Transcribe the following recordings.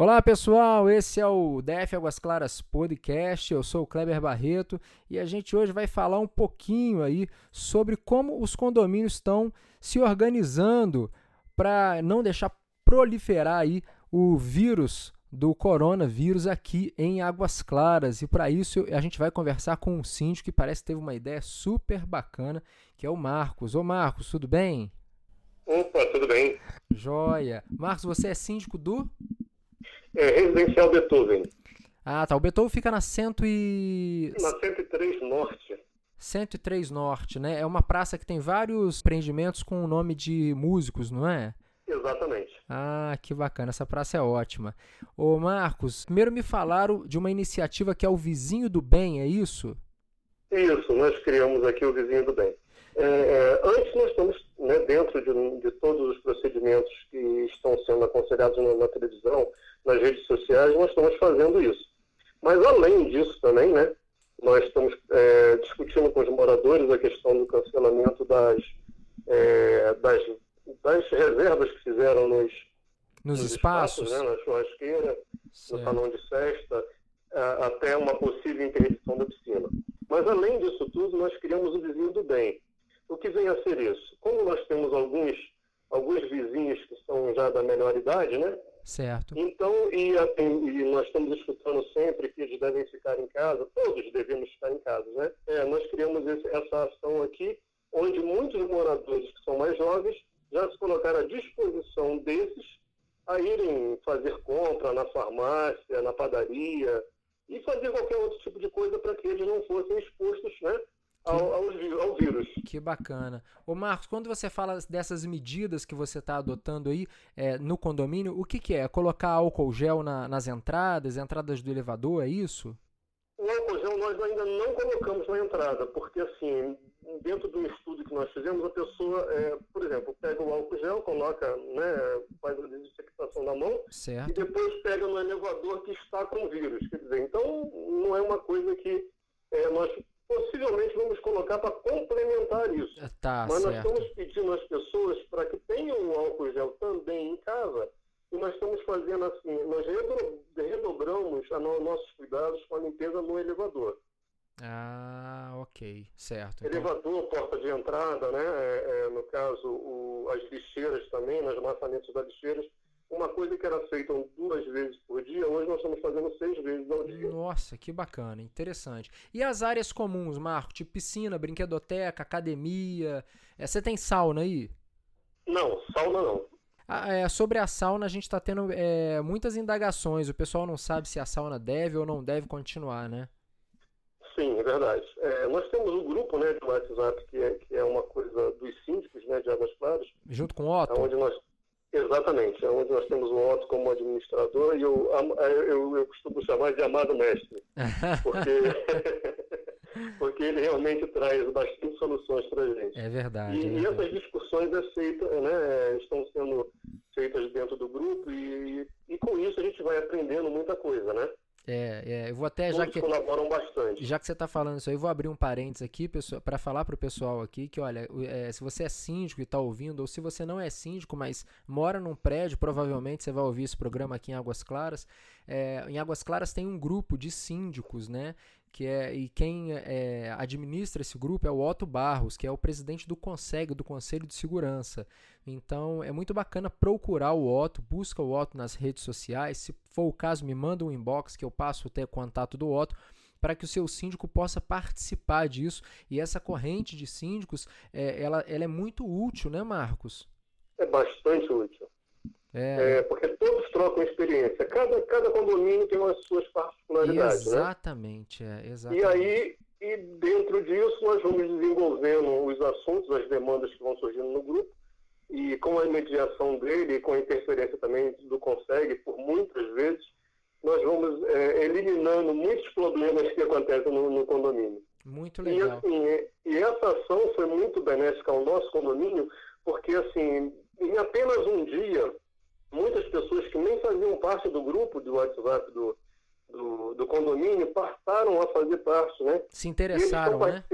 Olá pessoal, esse é o DF Águas Claras Podcast. Eu sou o Kleber Barreto e a gente hoje vai falar um pouquinho aí sobre como os condomínios estão se organizando para não deixar proliferar aí o vírus do coronavírus aqui em Águas Claras. E para isso a gente vai conversar com um síndico que parece que teve uma ideia super bacana, que é o Marcos. Ô Marcos, tudo bem? Opa, tudo bem. Joia. Marcos, você é síndico do é, Residencial Beethoven. Ah, tá. O Beethoven fica na cento e... Na 103 Norte. 103 Norte, né? É uma praça que tem vários empreendimentos com o nome de músicos, não é? Exatamente. Ah, que bacana. Essa praça é ótima. Ô, Marcos, primeiro me falaram de uma iniciativa que é o Vizinho do Bem, é isso? Isso, nós criamos aqui o Vizinho do Bem. É, é, antes nós estamos né, dentro de, de, todos os procedimentos sendo aconselhados na, na televisão, nas redes sociais, nós estamos fazendo isso. Mas além disso também, né, nós estamos é, discutindo com os moradores a questão do cancelamento das, é, das, das, reservas que fizeram nos, nos, nos espaços, espaços né, na churrasqueira, certo. no salão de festa, até uma possível interdição da piscina. Mas além disso tudo, nós criamos o vizinho do bem. O que vem a ser isso? Como nós temos alguns, alguns vizinhos que são já da melhor idade, né? Certo. Então, e, e, nós estamos escutando sempre que eles devem ficar em casa, todos devemos ficar em casa, né? É, nós criamos esse, essa ação aqui, onde muitos moradores que são mais jovens já se colocaram à disposição desses a irem fazer compra na farmácia, na padaria e fazer qualquer outro tipo de coisa para que eles não fossem expostos, né? Ao, ao, ao, vírus. Que bacana. Ô Marcos, quando você fala dessas medidas que você está adotando aí é, no condomínio, o que, que é? Colocar álcool gel na, nas entradas, entradas do elevador, é isso? O álcool gel nós ainda não colocamos na entrada, porque assim, dentro do estudo que nós fizemos, a pessoa, é, por exemplo, pega o álcool gel, coloca, né, faz a desinfectação na mão certo. e depois pega no elevador que está com vírus. Quer dizer, então não é uma coisa que é, nós possivelmente vamos colocar para isso. Ah, tá, Mas certo. nós estamos pedindo às pessoas para que tenham um álcool gel também em casa e nós estamos fazendo assim, nós redobramos a nossos cuidados com a limpeza no elevador. Ah, ok, certo. Então elevador, porta de entrada, né? É, é, no caso, o, as lixeiras também, nas maçanetas das lixeiras, uma coisa que era feita duas vezes por dia, hoje nós estamos fazendo seis vezes ao dia. Nossa, que bacana, interessante. E as áreas comuns, Marco? Tipo piscina, brinquedoteca, academia. É, você tem sauna aí? Não, sauna não. Ah, é, sobre a sauna, a gente está tendo é, muitas indagações. O pessoal não sabe se a sauna deve ou não deve continuar, né? Sim, é verdade. É, nós temos um grupo né, de WhatsApp que é, que é uma coisa dos síndicos né, de Águas Claras. Junto com o Otto? Onde nós, Exatamente, é onde nós temos o Otto como administrador e eu, eu, eu costumo chamar de amado mestre, porque, porque ele realmente traz bastante soluções para a gente. É verdade. E, é verdade. e essas discussões é feita, né, estão sendo feitas dentro do grupo e, e com isso a gente vai aprendendo muita coisa, né? É, é, eu vou até Todos já que colaboram bastante. Já que você está falando isso aí, eu vou abrir um parênteses aqui para falar para o pessoal aqui que, olha, é, se você é síndico e está ouvindo, ou se você não é síndico, mas mora num prédio, provavelmente você vai ouvir esse programa aqui em Águas Claras. É, em Águas Claras tem um grupo de síndicos, né? Que é e quem é, administra esse grupo é o Otto Barros, que é o presidente do Conselho, do Conselho de Segurança. Então é muito bacana procurar o Otto, busca o Otto nas redes sociais. Se for o caso, me manda um inbox que eu passo a ter contato do Otto para que o seu síndico possa participar disso. E essa corrente de síndicos, é, ela, ela é muito útil, né, Marcos? É bastante útil. É. é. porque todos trocam experiência. Cada, cada condomínio tem as suas particularidades. Né? Exatamente, né? é, exatamente. E aí, e dentro disso, nós vamos desenvolvendo os assuntos, as demandas que vão surgindo no grupo, e com a mediação dele, com a interferência também do Consegue, por muitas vezes, nós vamos é, eliminando muitos problemas que acontecem no, no condomínio. Muito legal. E, assim, e essa ação foi muito benéfica ao nosso condomínio, porque assim, em apenas um dia, muitas pessoas que nem faziam parte do grupo do WhatsApp do, do, do condomínio passaram a fazer parte, né? Se interessaram, né?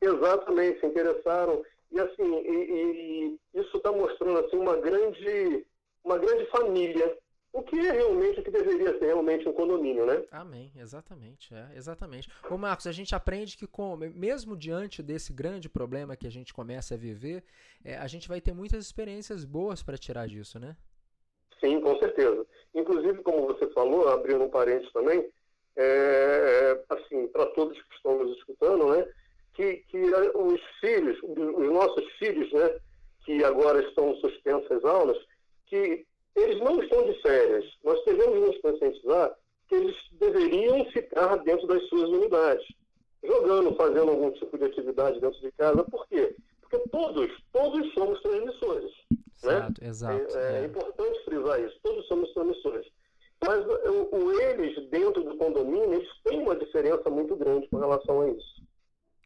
Exatamente, se interessaram. E assim, e, e isso está mostrando assim uma grande, uma grande família, o que é realmente o que deveria ser realmente um condomínio, né? Amém, exatamente, é, exatamente. Ô Marcos, a gente aprende que com, mesmo diante desse grande problema que a gente começa a viver, é, a gente vai ter muitas experiências boas para tirar disso, né? Sim, com certeza. Inclusive, como você falou, abrindo um parênteses também, é, assim, para todos que estão nos escutando, né, que, que os filhos, os nossos filhos, né, que agora estão suspensas as aulas, que eles não estão de férias. Nós devemos nos conscientizar que eles deveriam ficar dentro das suas unidades, jogando, fazendo algum tipo de atividade dentro de casa. Por quê? Porque todos, todos somos transmissores. Exato, né? exato. É, é. é, importante frisar isso. Todos somos transmissores. Mas o, o, eles, dentro do condomínio, eles têm uma diferença muito grande com relação a isso.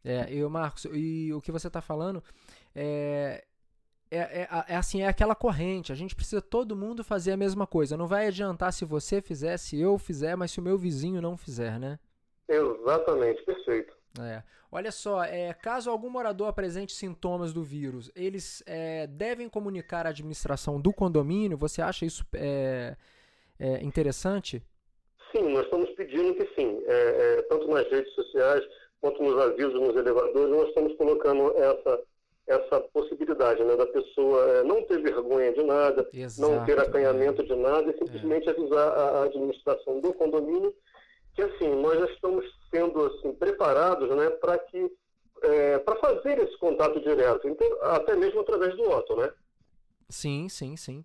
É, e o Marcos, e o que você está falando é, é, é, é, assim, é aquela corrente. A gente precisa todo mundo fazer a mesma coisa. Não vai adiantar se você fizer, se eu fizer, mas se o meu vizinho não fizer, né? Exatamente, perfeito. É. Olha só, é, caso algum morador apresente sintomas do vírus, eles é, devem comunicar à administração do condomínio? Você acha isso é, é interessante? Sim, nós estamos pedindo que sim. É, tanto nas redes sociais quanto nos avisos nos elevadores, nós estamos colocando essa essa possibilidade né, da pessoa não ter vergonha de nada, Exato, não ter acanhamento de nada e simplesmente avisar a administração do condomínio que assim nós já estamos sendo assim preparados né, para que é, para fazer esse contato direto, então, até mesmo através do Otto, né? Sim, sim, sim.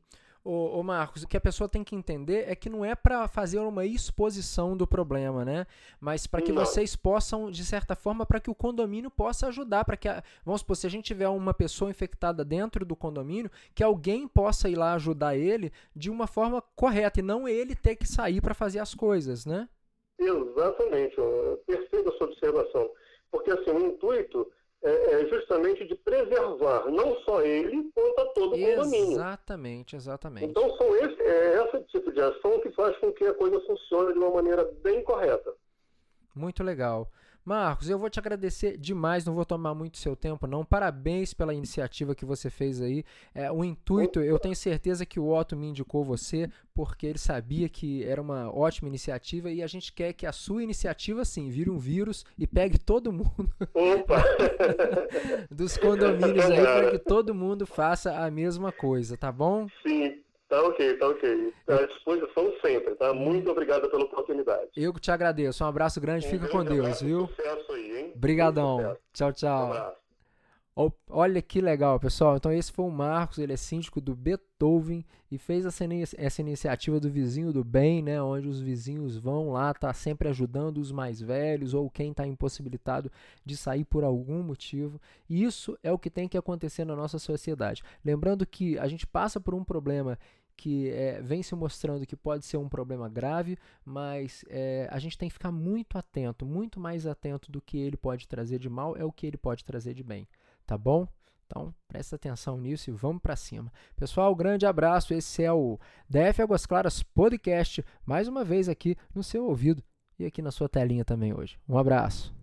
Ô, ô, Marcos, o que a pessoa tem que entender é que não é para fazer uma exposição do problema, né? Mas para que não. vocês possam, de certa forma, para que o condomínio possa ajudar, para que, a, vamos supor, se a gente tiver uma pessoa infectada dentro do condomínio, que alguém possa ir lá ajudar ele de uma forma correta e não ele ter que sair para fazer as coisas, né? Exatamente, perceba a sua observação. Porque assim, o intuito é, é, justamente de preservar não só ele, quanto a todo o condomínio. Exatamente, exatamente. Então são esse, é esse tipo de ação que faz com que a coisa funcione de uma maneira bem correta. Muito legal. Marcos, eu vou te agradecer demais, não vou tomar muito seu tempo, não. Parabéns pela iniciativa que você fez aí. É, o intuito, eu tenho certeza que o Otto me indicou você, porque ele sabia que era uma ótima iniciativa e a gente quer que a sua iniciativa, sim, vire um vírus e pegue todo mundo dos condomínios aí, para que todo mundo faça a mesma coisa, tá bom? Sim. Tá ok, tá ok. À disposição sempre, tá? Muito obrigado pela oportunidade. Eu que te agradeço. Um abraço grande, um fica grande com Deus, viu? Sucesso aí, hein? Obrigadão. Tchau, tchau. Um abraço. Olha que legal, pessoal. Então esse foi o Marcos, ele é síndico do Beethoven e fez essa, iniciativa do vizinho do bem, né, onde os vizinhos vão lá, tá sempre ajudando os mais velhos ou quem está impossibilitado de sair por algum motivo. E isso é o que tem que acontecer na nossa sociedade. Lembrando que a gente passa por um problema que é, vem se mostrando que pode ser um problema grave, mas é, a gente tem que ficar muito atento, muito mais atento do que ele pode trazer de mal é o que ele pode trazer de bem tá bom? Então, presta atenção nisso e vamos para cima. Pessoal, grande abraço. Esse é o DF Águas Claras Podcast, mais uma vez aqui no seu ouvido e aqui na sua telinha também hoje. Um abraço.